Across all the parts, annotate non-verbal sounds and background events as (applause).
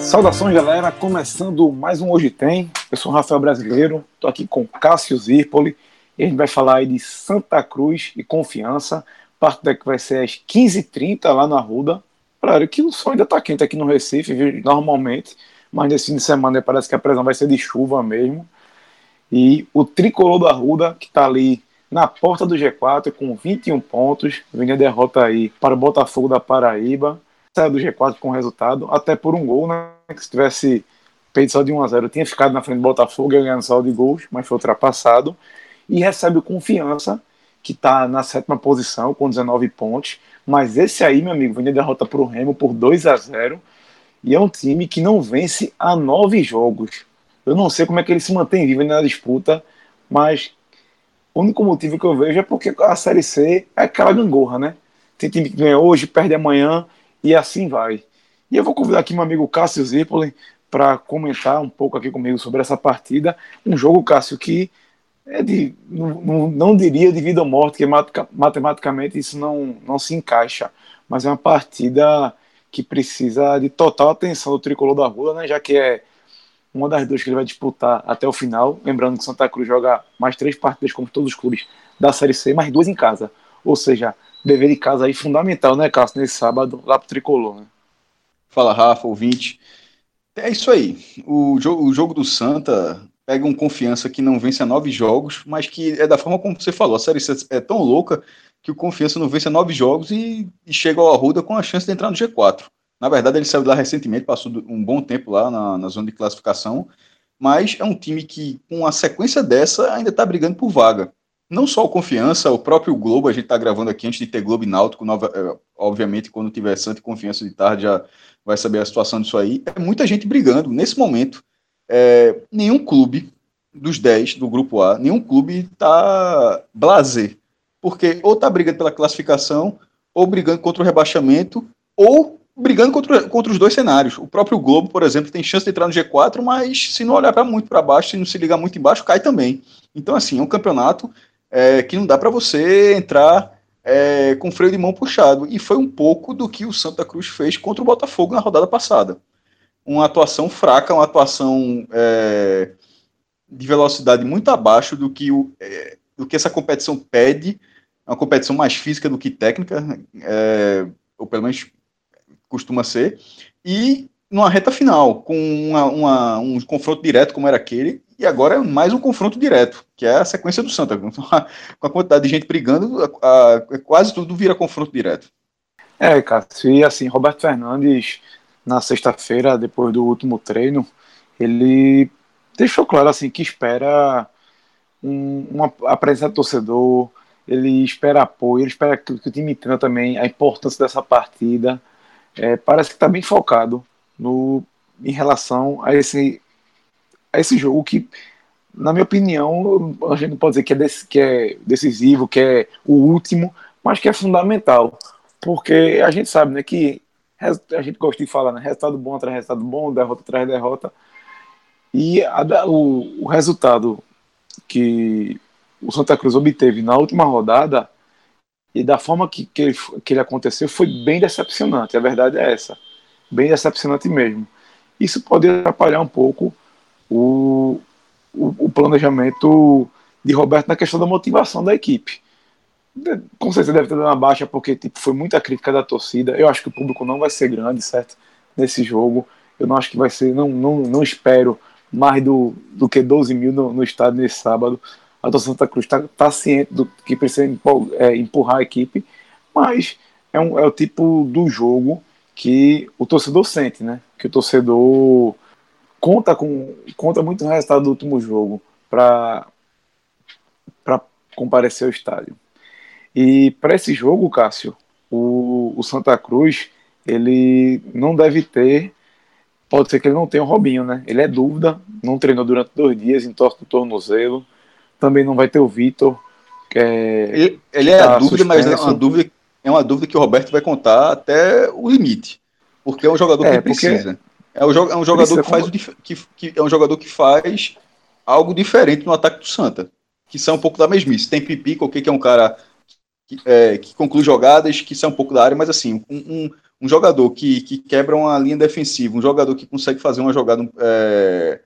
Saudações, galera. Começando mais um Hoje Tem. Eu sou o Rafael Brasileiro, estou aqui com Cássio Zirpoli a gente vai falar aí de Santa Cruz e Confiança. Parte que vai ser às 15h30 lá na Ruda. Claro que o sol ainda está quente aqui no Recife, normalmente, mas nesse fim de semana parece que a previsão vai ser de chuva mesmo. E o tricolor da Ruda, que está ali na porta do G4 com 21 pontos, vem a derrota aí para o Botafogo da Paraíba saiu do G4 com resultado, até por um gol, né? Que se tivesse feito só de 1 a 0 tinha ficado na frente do Botafogo ganhando só de gols, mas foi ultrapassado. E recebe o Confiança, que está na sétima posição, com 19 pontos. Mas esse aí, meu amigo, vem de derrota para o Remo por 2 a 0 E é um time que não vence há nove jogos. Eu não sei como é que ele se mantém vivo na disputa, mas o único motivo que eu vejo é porque a Série C é aquela gangorra, né? Tem time que ganha hoje, perde amanhã, e assim vai. E eu vou convidar aqui meu amigo Cássio Zirpoli para comentar um pouco aqui comigo sobre essa partida. Um jogo, Cássio, que é de, não, não, diria de vida ou morte, que matematicamente isso não, não se encaixa, mas é uma partida que precisa de total atenção do tricolor da Rua, né, já que é uma das duas que ele vai disputar até o final. Lembrando que Santa Cruz joga mais três partidas, como todos os clubes da Série C, mais duas em casa. Ou seja, dever de casa aí fundamental, né, Cássio, nesse sábado lá pro Tricolor, né? Fala, Rafa, ouvinte. É isso aí. O jogo, o jogo do Santa pega um confiança que não vence a nove jogos, mas que é da forma como você falou. A série é tão louca que o confiança não vence a nove jogos e, e chega ao Arruda com a chance de entrar no G4. Na verdade, ele saiu lá recentemente, passou um bom tempo lá na, na zona de classificação, mas é um time que, com a sequência dessa, ainda está brigando por vaga não só o Confiança, o próprio Globo, a gente está gravando aqui antes de ter Globo e Náutico, nova, é, obviamente quando tiver Santa e Confiança de tarde já vai saber a situação disso aí. É muita gente brigando. Nesse momento, é, nenhum clube dos 10 do Grupo A, nenhum clube está blazer, porque ou está brigando pela classificação, ou brigando contra o rebaixamento, ou brigando contra, contra os dois cenários. O próprio Globo, por exemplo, tem chance de entrar no G4, mas se não olhar para muito para baixo, se não se ligar muito embaixo, cai também. Então, assim, é um campeonato é, que não dá para você entrar é, com freio de mão puxado. E foi um pouco do que o Santa Cruz fez contra o Botafogo na rodada passada. Uma atuação fraca, uma atuação é, de velocidade muito abaixo do que, o, é, do que essa competição pede, uma competição mais física do que técnica, é, ou pelo menos costuma ser, e numa reta final, com uma, uma, um confronto direto como era aquele, e agora é mais um confronto direto, que é a sequência do Santa. Com a quantidade de gente brigando, a, a, quase tudo vira confronto direto. É, Cássio, e assim, Roberto Fernandes, na sexta-feira, depois do último treino, ele deixou claro assim que espera um, uma a presença do torcedor, ele espera apoio, ele espera que, que o time entenda também a importância dessa partida. É, parece que está bem focado no, em relação a esse esse jogo que, na minha opinião, a gente não pode dizer que é, que é decisivo, que é o último, mas que é fundamental. Porque a gente sabe né, que a gente gosta de falar, né? Resultado bom atrás resultado bom, derrota atrás derrota. E a, o, o resultado que o Santa Cruz obteve na última rodada e da forma que, que, ele, que ele aconteceu foi bem decepcionante. A verdade é essa. Bem decepcionante mesmo. Isso pode atrapalhar um pouco o, o, o, planejamento de Roberto na questão da motivação da equipe. Com certeza deve ter dado uma baixa, porque tipo, foi muita crítica da torcida. Eu acho que o público não vai ser grande, certo? Nesse jogo. Eu não acho que vai ser, não, não, não espero mais do, do que 12 mil no, no estádio nesse sábado. A torcida Santa Cruz está tá ciente do que precisa é, empurrar a equipe, mas é, um, é o tipo do jogo que o torcedor sente, né? Que o torcedor conta com conta muito no resultado do último jogo para para comparecer ao estádio. E para esse jogo, Cássio, o, o Santa Cruz ele não deve ter pode ser que ele não tenha o Robinho, né? Ele é dúvida, não treinou durante dois dias, entorta o tornozelo. Também não vai ter o Vitor. É, ele, ele é tá a dúvida, suspenso. mas é uma dúvida, é uma dúvida que o Roberto vai contar até o limite. Porque é um jogador é, que precisa. É um, é um jogador que faz o, que, que, é um jogador que faz algo diferente no ataque do Santa, que são um pouco da mesmice. Tem Pipico, que é um cara que, é, que, conclui jogadas, que são um pouco da área, mas assim, um, um, um, jogador que, que quebra uma linha defensiva, um jogador que consegue fazer uma jogada é,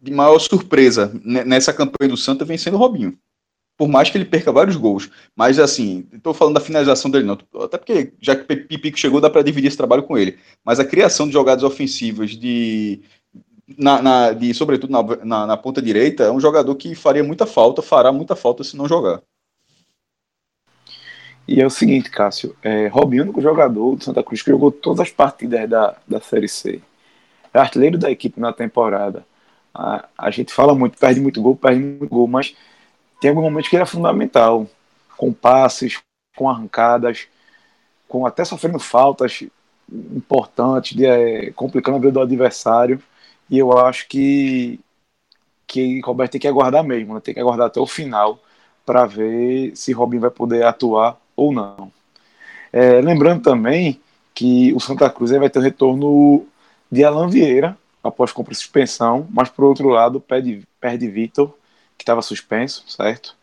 de maior surpresa nessa campanha do Santa vem sendo o Robinho por mais que ele perca vários gols. Mas, assim, estou falando da finalização dele, não. Até porque, já que Pipico chegou, dá para dividir esse trabalho com ele. Mas a criação de jogadas ofensivas, de, na, na de, sobretudo na, na, na, ponta direita, é um jogador que faria muita falta, fará muita falta se não jogar. E é o seguinte, Cássio, é, Robinho, único jogador do Santa Cruz que jogou todas as partidas da, da Série C. É artilheiro da equipe na temporada. A, a gente fala muito, perde muito gol, perde muito gol, mas tem alguns momentos que ele é fundamental, com passes, com arrancadas, com até sofrendo faltas importantes, de, é, complicando a vida do adversário. E eu acho que que Roberto tem que aguardar mesmo, né? tem que aguardar até o final para ver se Robin vai poder atuar ou não. É, lembrando também que o Santa Cruz vai ter o retorno de Alan Vieira após compra suspensão, mas por outro lado perde, perde Vitor que estava suspenso, certo?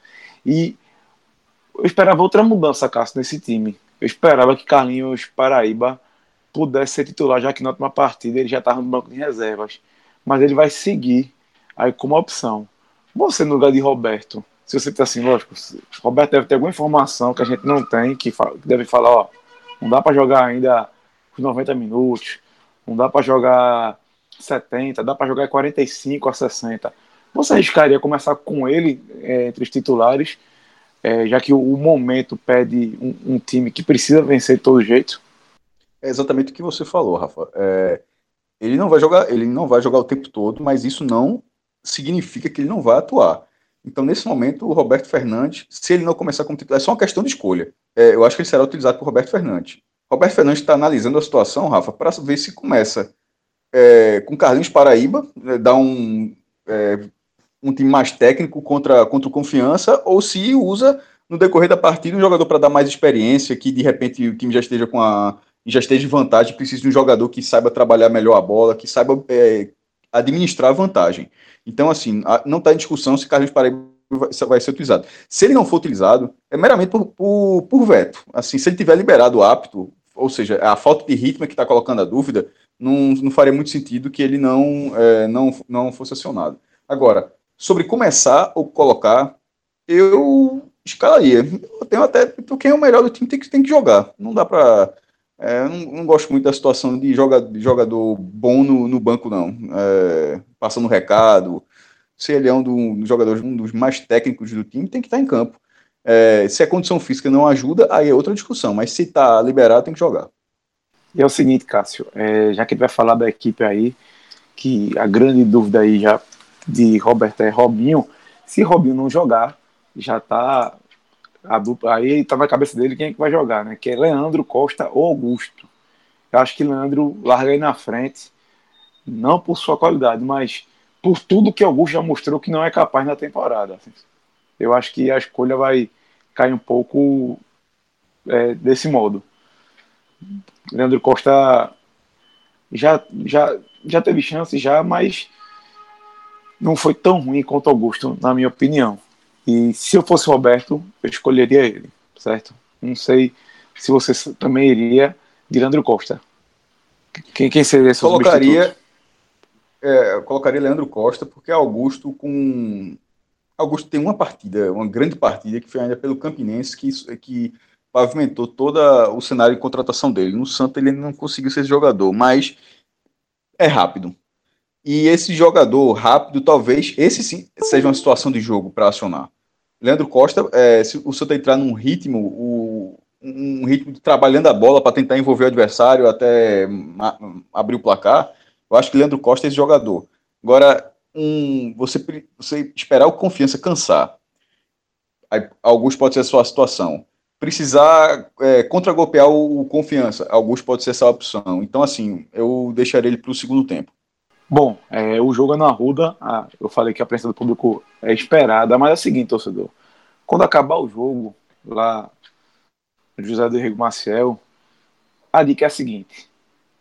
E eu esperava outra mudança, Cássio, nesse time. Eu esperava que Carlinhos Paraíba pudesse ser titular, já que na última partida ele já estava no banco de reservas. Mas ele vai seguir aí como opção. Você no lugar de Roberto, se você está assim, lógico, Roberto deve ter alguma informação que a gente não tem, que, que deve falar, ó, não dá para jogar ainda os 90 minutos, não dá para jogar 70, dá para jogar 45 a 60. Você arriscaria começar com ele é, entre os titulares, é, já que o, o momento pede um, um, time que precisa vencer de todo jeito? É exatamente o que você falou, Rafa. É, ele não vai jogar, ele não vai jogar o tempo todo, mas isso não significa que ele não vai atuar. Então, nesse momento, o Roberto Fernandes, se ele não começar como titular, é só uma questão de escolha. É, eu acho que ele será utilizado por Roberto Fernandes. Roberto Fernandes está analisando a situação, Rafa, para ver se começa é, com Carlinhos Paraíba, né, dá um, é, um time mais técnico contra, contra o Confiança, ou se usa no decorrer da partida um jogador para dar mais experiência, que de repente o time já esteja com a já esteja em vantagem, precisa de um jogador que saiba trabalhar melhor a bola, que saiba é, administrar a vantagem. Então, assim, não está em discussão se Carlos Paraíba vai ser utilizado. Se ele não for utilizado, é meramente por, por, por veto. Assim, se ele tiver liberado apto, ou seja, a falta de ritmo é que está colocando a dúvida, não, não faria muito sentido que ele não, é, não, não fosse acionado. Agora, sobre começar ou colocar, eu escalaria. Eu tenho até. Quem é o melhor do time tem que, tem que jogar. Não dá pra. É, não, não, gosto muito da situação de, joga, de jogador bom no, no banco, não. É, passando recado. Se ele é um, do, um dos jogadores, um dos mais técnicos do time, tem que estar em campo. É, se a condição física não ajuda, aí é outra discussão. Mas se está liberado, tem que jogar. E é o seguinte, Cássio, é, já que ele vai falar da equipe aí, que a grande dúvida aí já de Roberto é Robinho. Se Robinho não jogar, já tá a dupla aí tá na cabeça dele quem é que vai jogar, né? Que é Leandro Costa ou Augusto. Eu acho que Leandro larga aí na frente, não por sua qualidade, mas por tudo que Augusto já mostrou que não é capaz na temporada. Assim. Eu acho que a escolha vai cair um pouco é, desse modo. Leandro Costa já, já, já teve chance já, mas não foi tão ruim quanto Augusto, na minha opinião. E se eu fosse Roberto, eu escolheria ele, certo? Não sei se você também iria de Leandro Costa. Quem, quem seria esse colocaria é, colocaria Leandro Costa porque Augusto com Augusto tem uma partida, uma grande partida que foi ainda pelo Campinense que que pavimentou todo o cenário de contratação dele. No Santa ele não conseguiu ser jogador, mas é rápido. E esse jogador rápido, talvez, esse sim seja uma situação de jogo para acionar. Leandro Costa, é, se o Santa entrar num ritmo, o, um ritmo de trabalhando a bola para tentar envolver o adversário até abrir o placar, eu acho que Leandro Costa é esse jogador. Agora, um, você, você esperar o confiança cansar, aí, alguns pode ser a sua situação. Precisar é, contragolpear o, o confiança, alguns pode ser essa opção. Então, assim, eu deixaria ele para o segundo tempo. Bom, é, o jogo é na Ruda. Ah, eu falei que a presença do público é esperada, mas é o seguinte, torcedor. Quando acabar o jogo, lá José do Rego Maciel, a dica é a seguinte: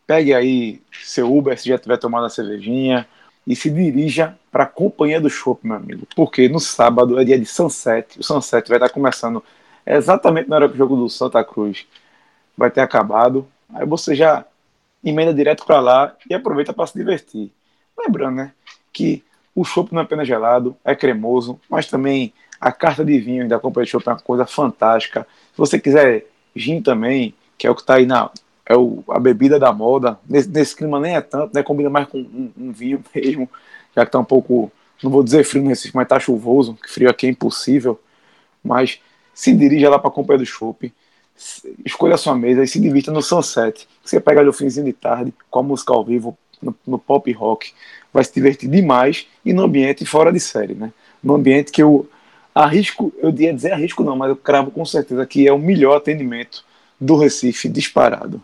pegue aí seu Uber se já tiver tomado a cervejinha e se dirija para a companhia do shopping, meu amigo. Porque no sábado é dia de Sunset. O Sunset vai estar começando exatamente na hora que o jogo do Santa Cruz vai ter acabado. Aí você já emenda direto para lá e aproveita para se divertir. Lembrando, né, que o chopp não é apenas gelado, é cremoso, mas também a carta de vinho da Companhia de Chopp é uma coisa fantástica. Se você quiser gin também, que é o que está aí na é o, a bebida da moda. Nesse, nesse, clima nem é tanto, né? Combina mais com um, um vinho (laughs) mesmo, já que está um pouco, não vou dizer frio no mas está chuvoso, que frio aqui é impossível. Mas se dirija lá para a Companhia do Chopp, escolha a sua mesa e se divirta no Sunset. Você pega ali o finzinho de tarde, com a música ao vivo, no, no pop rock, vai se divertir demais e no ambiente fora de série, né? No ambiente que eu arrisco, eu ia dizer arrisco não, mas eu cravo com certeza que é o melhor atendimento do Recife disparado.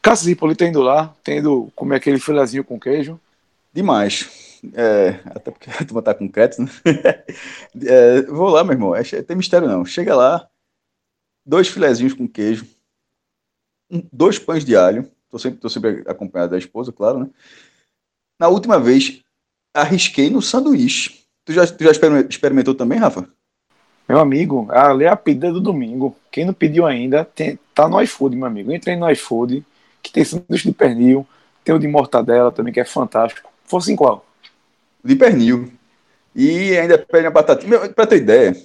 Cássio Hipólito indo lá, tendo comer aquele filezinho com queijo. Demais. É, até porque a turma tá com crédito, né? (laughs) É, vou lá, meu irmão. É, tem mistério não. Chega lá, dois filezinhos com queijo, dois pães de alho. Tô sempre, tô sempre acompanhado da esposa, claro, né? Na última vez, arrisquei no sanduíche. Tu já, tu já experimentou também, Rafa? Meu amigo, ali é a pedida do domingo. Quem não pediu ainda, tem, tá no iFood, meu amigo. Entrei no iFood, que tem sanduíche de pernil, tem o de mortadela também, que é fantástico. Fosse em qual? De pernil. E ainda pede a batatinha. Pra ter ideia,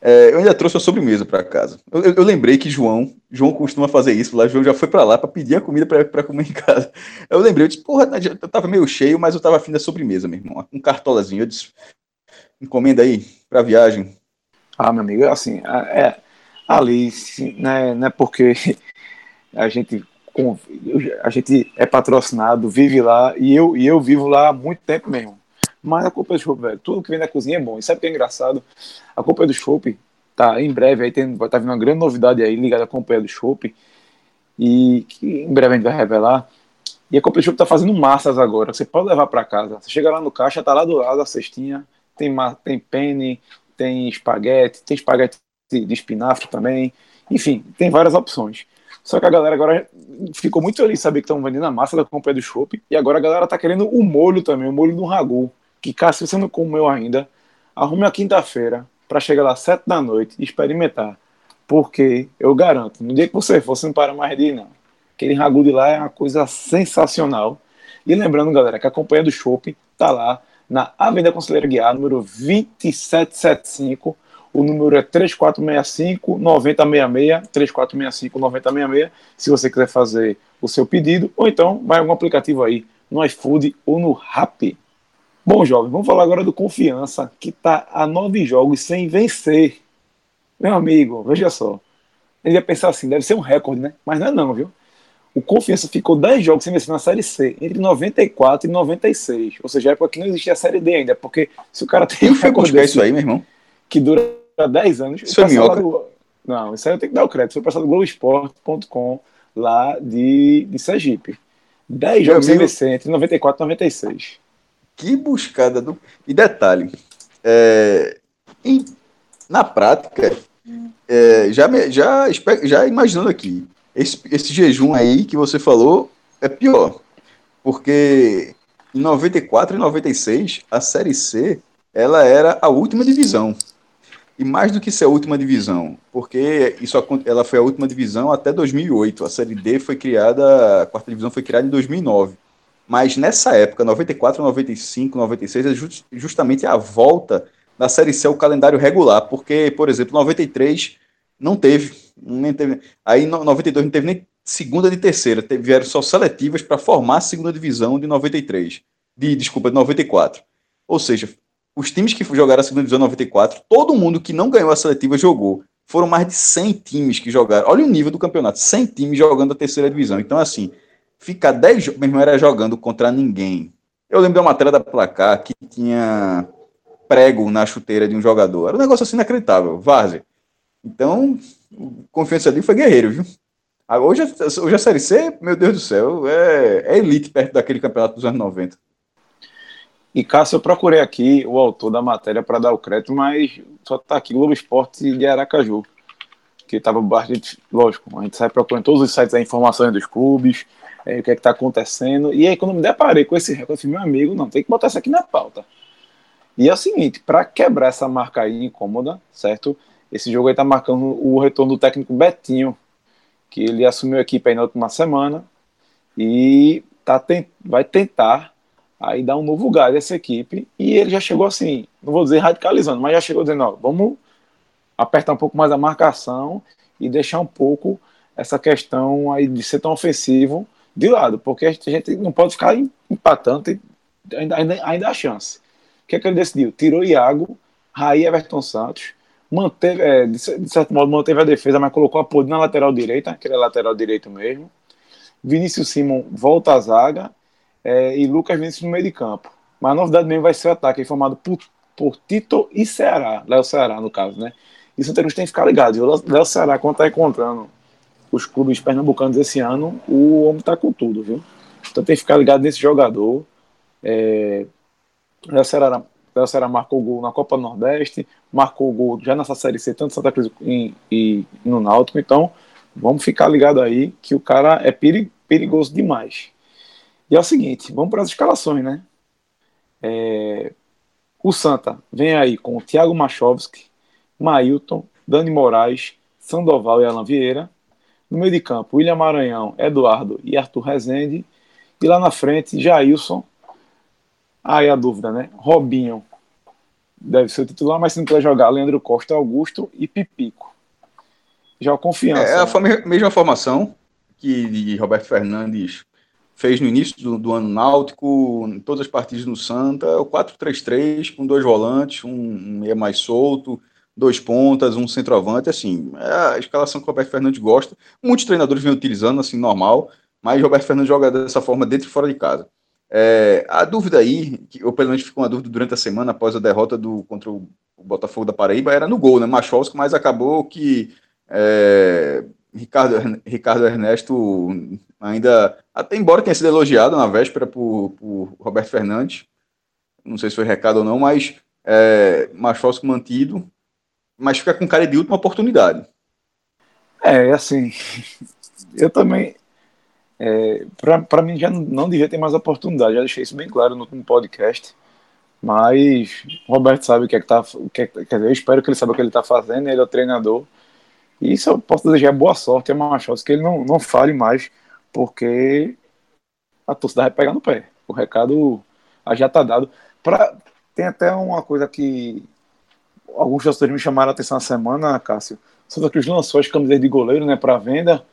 é, eu ainda trouxe a sobremesa para casa. Eu, eu, eu, lembrei que João, João costuma fazer isso lá. João já foi para lá para pedir a comida para comer em casa. Eu lembrei, eu disse, porra, eu tava meio cheio, mas eu tava afim da sobremesa, meu irmão. Um cartolazinho. Eu disse, encomenda aí para viagem. Ah, meu amigo, assim, é, ali, né, não é porque (laughs) a gente, a gente é patrocinado, vive lá, e eu, e eu vivo lá há muito tempo mesmo. Mas a culpa é do chopp, velho. Tudo que vem da cozinha é bom. E sabe o que é engraçado? A culpa é do chopp, tá? Em breve aí tem, vai tá vindo uma grande novidade aí ligada à companhia do chopp. E que em breve a gente vai revelar. E a companhia do chopp tá fazendo massas agora. Você pode levar para casa. Você chega lá no caixa, tá lá do lado a cestinha. Tem, tem penne, tem espaguete, tem espaguete de espinafre também. Enfim, tem várias opções. Só que a galera agora ficou muito feliz saber que estão vendendo a massa da companhia do chopp. E agora a galera tá querendo o molho também, o molho do ragu. Que, cara, se você não comeu ainda, arrume a quinta-feira para chegar lá sete da noite e experimentar. Porque eu garanto, no dia que você for, você não para mais de ir, não. Aquele ragu de lá é uma coisa sensacional. E lembrando, galera, que a companhia do Chopp tá lá na Avenida Conselheiro Guiar, número 2775. O número é 3465 9066, 3465 9066, se você quiser fazer o seu pedido, ou então vai algum aplicativo aí, no iFood ou no Rappi. Bom, jovem, vamos falar agora do Confiança, que está a nove jogos sem vencer. Meu amigo, veja só. Ele ia pensar assim, deve ser um recorde, né? Mas não é não, viu? O Confiança ficou 10 jogos sem vencer na Série C, entre 94 e 96. Ou seja, é época que não existia a Série D ainda, porque se o cara tem um recorde desse, isso aí, meu irmão? Que dura 10 anos... Isso é minhoca? Do... Não, isso aí eu tenho que dar o crédito. Foi passado do Globoesporte.com lá de, de Sergipe. 10 jogos sem vencer, entre 94 e 96. Que buscada do. E detalhe, é, em, na prática, é, já, já, já imaginando aqui, esse, esse jejum aí que você falou é pior. Porque em 94 e 96, a Série C ela era a última divisão. E mais do que ser a última divisão, porque isso ela foi a última divisão até 2008. A Série D foi criada, a quarta divisão foi criada em 2009. Mas nessa época, 94, 95, 96, é just, justamente a volta da Série C ao calendário regular, porque, por exemplo, 93 não teve, nem teve aí 92 não teve nem segunda nem terceira, teve, vieram só seletivas para formar a segunda divisão de 93, de, desculpa, de 94. Ou seja, os times que jogaram a segunda divisão 94, todo mundo que não ganhou a seletiva jogou. Foram mais de 100 times que jogaram. Olha o nível do campeonato, 100 times jogando a terceira divisão. Então, assim, ficar 10 jogos, meu irmão era jogando contra ninguém. Eu lembro de uma matéria da placar que tinha prego na chuteira de um jogador. Era um negócio assim inacreditável, várzea. Então, confiança ali foi guerreiro, viu? Hoje, hoje a Série C, meu Deus do céu, é, é elite perto daquele campeonato dos anos 90. E Cássio, eu procurei aqui o autor da matéria para dar o crédito, mas só está aqui Globo Esporte de Aracaju. que estava bastante, lógico, a gente sai procurando todos os sites as informações dos clubes, é, o que é que está acontecendo. E aí, quando me deparei com esse recorde, meu amigo, não, tem que botar isso aqui na pauta. E é o seguinte, para quebrar essa marca aí incômoda, certo? Esse jogo aí tá marcando o retorno do técnico Betinho, que ele assumiu a equipe aí na última semana e tá, vai tentar aí dar um novo gás essa equipe. E ele já chegou assim, não vou dizer radicalizando, mas já chegou dizendo, ó, vamos apertar um pouco mais a marcação e deixar um pouco essa questão aí de ser tão ofensivo de lado, porque a gente não pode ficar empatando, ainda, ainda, ainda há chance. O que é que ele decidiu? Tirou Iago, Raí Everton Santos, manteve, é, de, certo modo, manteve a defesa, mas colocou a Podre na lateral direita, que é lateral direito mesmo. Vinícius Simon volta à zaga é, e Lucas Vinícius no meio de campo. Mas a novidade mesmo vai ser o ataque, formado por, por Tito e Ceará, Léo Ceará, no caso, né? E o Santa tem que ficar ligado. Léo Ceará, quando está encontrando os clubes pernambucanos esse ano, o homem está com tudo, viu? Então tem que ficar ligado nesse jogador. É, Léo Ceará, Léo marcou gol na Copa Nordeste, marcou gol já nessa Série C, tanto Santa Cruz e, e no Náutico. Então vamos ficar ligado aí que o cara é perigoso demais. E é o seguinte, vamos para as escalações, né? É, o Santa vem aí com o Thiago Machovski, Mailton, Dani Moraes, Sandoval e Alan Vieira. No meio de campo, William Maranhão, Eduardo e Arthur Rezende. E lá na frente, Jailson. Aí a dúvida, né? Robinho deve ser o titular, mas se não quiser jogar, Leandro Costa, Augusto e Pipico. Já o confiança. É a né? mesma formação que Roberto Fernandes fez no início do, do ano náutico, em todas as partidas no Santa, o 4-3-3, com dois volantes, um, um meia mais solto, dois pontas, um centroavante, assim, é a escalação que o Roberto Fernandes gosta. Muitos treinadores vêm utilizando, assim, normal, mas o Roberto Fernandes joga dessa forma dentro e fora de casa. É, a dúvida aí, que, ou pelo menos ficou uma dúvida durante a semana após a derrota do, contra o, Botafogo da Paraíba, era no gol, né? Machovski, mas acabou que é, Ricardo, Ricardo Ernesto ainda, até embora tenha sido elogiado na véspera por, por Roberto Fernandes, não sei se foi recado ou não, mas é, mantido, mas fica com cara de última oportunidade. É, assim, (laughs) eu também, é, para mim já não devia ter mais oportunidade, já deixei isso bem claro no último podcast, mas o Roberto sabe o que é que tá, o que é, quer dizer, eu espero que ele saiba o que ele está fazendo, ele é o treinador, e isso eu posso desejar boa sorte a Machado, que ele não, não fale mais, porque a torcida vai pegar no pé. O recado já está dado. Pra, tem até uma coisa que alguns torcedores me chamaram a atenção na semana, Cássio. Santa Cruz lançou as camisas de goleiro né, para venda.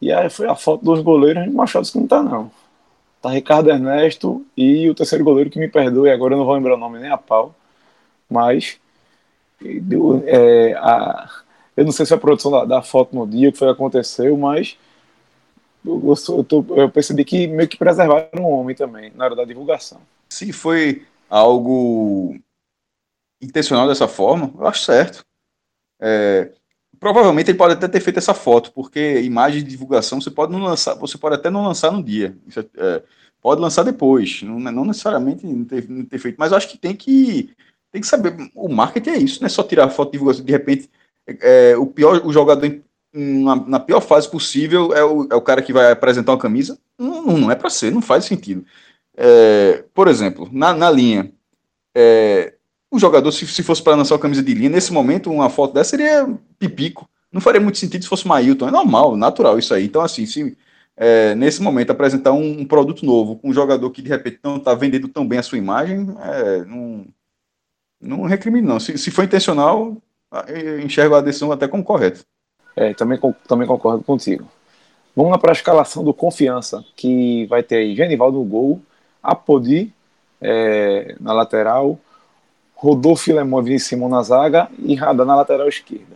E aí foi a foto dos goleiros, Machado disse que não tá, não. Tá Ricardo Ernesto e o terceiro goleiro que me perdoe, agora eu não vou lembrar o nome nem a pau. Mas é, a, eu não sei se é a produção da, da foto no dia que foi aconteceu, mas eu, eu, tô, eu, percebi que meio que preservaram o homem também na hora da divulgação. Se foi algo intencional dessa forma, eu acho certo. É, provavelmente ele pode até ter feito essa foto, porque imagem de divulgação você pode não lançar, você pode até não lançar no dia. É, é, pode lançar depois, não, não necessariamente não ter, não ter, feito, mas acho que tem que tem que saber. O marketing é isso, não é só tirar foto de divulgação de repente é, o pior, o jogador na, na, pior fase possível é o, é o cara que vai apresentar uma camisa. Não, não é para ser, não faz sentido. É, por exemplo, na, na linha, é, o jogador, se, se fosse para lançar uma camisa de linha, nesse momento, uma foto dessa seria pipico. Não faria muito sentido se fosse Mailton. É normal, natural isso aí. Então, assim, se é, nesse momento apresentar um, um, produto novo com um jogador que de repente não está vendendo tão bem a sua imagem, é, não, não recrimine, não. Se, se for intencional, enxergo a decisão até como correta. É, também, também concordo contigo. Vamos lá para a escalação do Confiança, que vai ter aí Genivaldo no gol, Apodi é, na lateral, Rodolfo Lemon e Simão na zaga e Radar na lateral esquerda.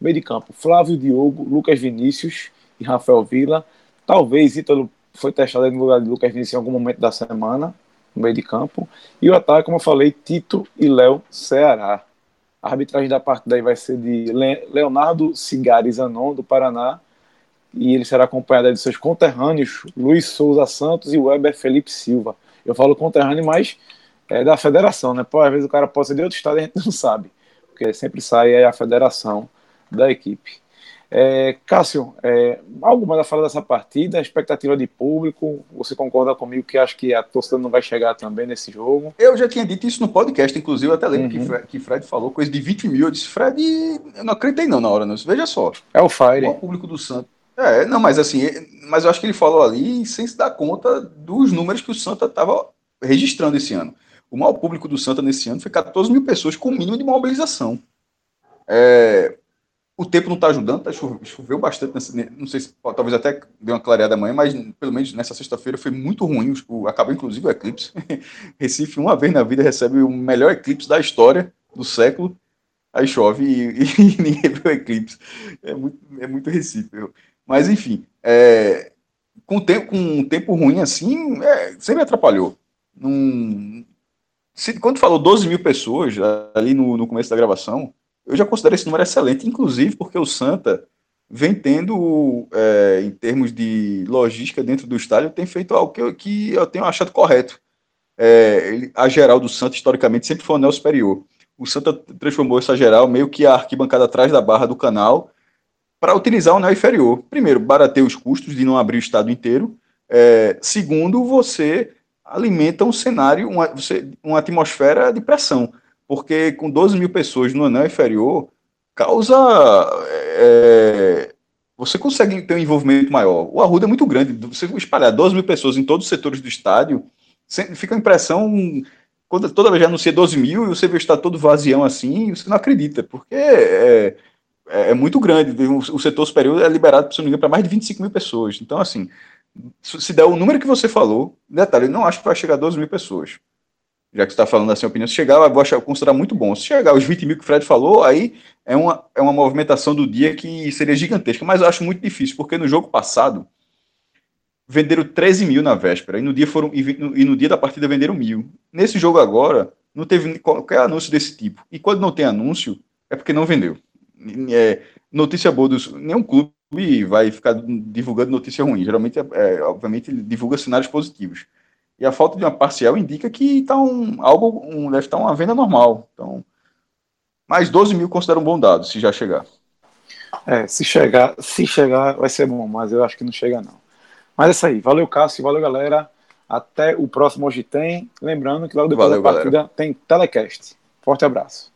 Meio de campo, Flávio Diogo, Lucas Vinícius e Rafael Vila. Talvez Ítalo foi testado no lugar de Lucas Vinícius em algum momento da semana, no meio de campo. E o ataque, como eu falei, Tito e Léo Ceará. A arbitragem da partida aí vai ser de Leonardo Cigari Zanon, do Paraná, e ele será acompanhado de seus conterrâneos Luiz Souza Santos e Weber Felipe Silva. Eu falo conterrâneo, mas é da federação, né? Pô, às vezes o cara pode ser de outro estado e a gente não sabe, porque sempre sai a federação da equipe. É, Cássio, é, algo mais a falar dessa partida? A expectativa de público? Você concorda comigo que acho que a torcida não vai chegar também nesse jogo? Eu já tinha dito isso no podcast, inclusive, eu até lembro uhum. que, que Fred falou coisa de 20 mil. Eu disse, Fred, eu não acreditei não na hora, não. Veja só. É o Fire. O público do Santos. É, não, mas assim, mas eu acho que ele falou ali sem se dar conta dos números que o Santa estava registrando esse ano. O maior público do Santa nesse ano foi 14 mil pessoas com o mínimo de mobilização. É, o tempo não está ajudando, tá, choveu bastante, nessa, não sei se talvez até deu uma clareada amanhã, mas pelo menos nessa sexta-feira foi muito ruim, o, acabou inclusive o eclipse. (laughs) Recife, uma vez na vida, recebe o melhor eclipse da história do século, aí chove e, (laughs) e ninguém vê o eclipse. É muito, é muito Recife. Mas enfim, é, com, tempo, com um tempo ruim assim, é, sempre atrapalhou. Num, se, quando falou 12 mil pessoas ali no, no começo da gravação, eu já considero esse número excelente, inclusive porque o Santa vem tendo, é, em termos de logística dentro do estádio, tem feito algo que eu, que eu tenho achado correto. É, ele, a geral do Santa, historicamente, sempre foi o anel superior. O Santa transformou essa geral meio que a arquibancada atrás da barra do canal para utilizar o anel inferior. Primeiro, barateia os custos de não abrir o estado inteiro. É, segundo, você alimenta um cenário, uma, você, uma atmosfera de pressão porque com 12 mil pessoas no anel inferior, causa. É, você consegue ter um envolvimento maior. O Arruda é muito grande. Você espalhar 12 mil pessoas em todos os setores do estádio, fica a impressão. Quando, toda vez já anuncia 12 mil e você vê o estádio todo vazião assim, você não acredita, porque é, é, é muito grande. O, setor superior é liberado, se não me engano, para mais de 25 mil pessoas. Então, assim, se der o número que você falou, detalhe, eu não acho que vai chegar a 12 mil pessoas já que você está falando assim, opinião, se chegar, eu vou achar, considerar muito bom. Se chegar os 20 mil que o Fred falou, aí é uma, é uma movimentação do dia que seria gigantesca, mas eu acho muito difícil, porque no jogo passado venderam 13 mil na véspera, e no dia foram e no, e no dia da partida venderam mil. Nesse jogo agora, não teve qualquer anúncio desse tipo. E quando não tem anúncio, é porque não vendeu. É, notícia boa dos. Nenhum clube vai ficar divulgando notícia ruim. Geralmente, é, é, obviamente, ele divulga cenários positivos. E a falta de uma parcial indica que tá um, algo um, deve estar uma venda normal. Então, mais 12 mil considero um bom dado, se já chegar. É, se chegar, se chegar vai ser bom, mas eu acho que não chega não. Mas é isso aí. Valeu, Cássio. Valeu, galera. Até o próximo Hoje Tem. Lembrando que logo depois valeu, da partida galera. tem telecast. Forte abraço.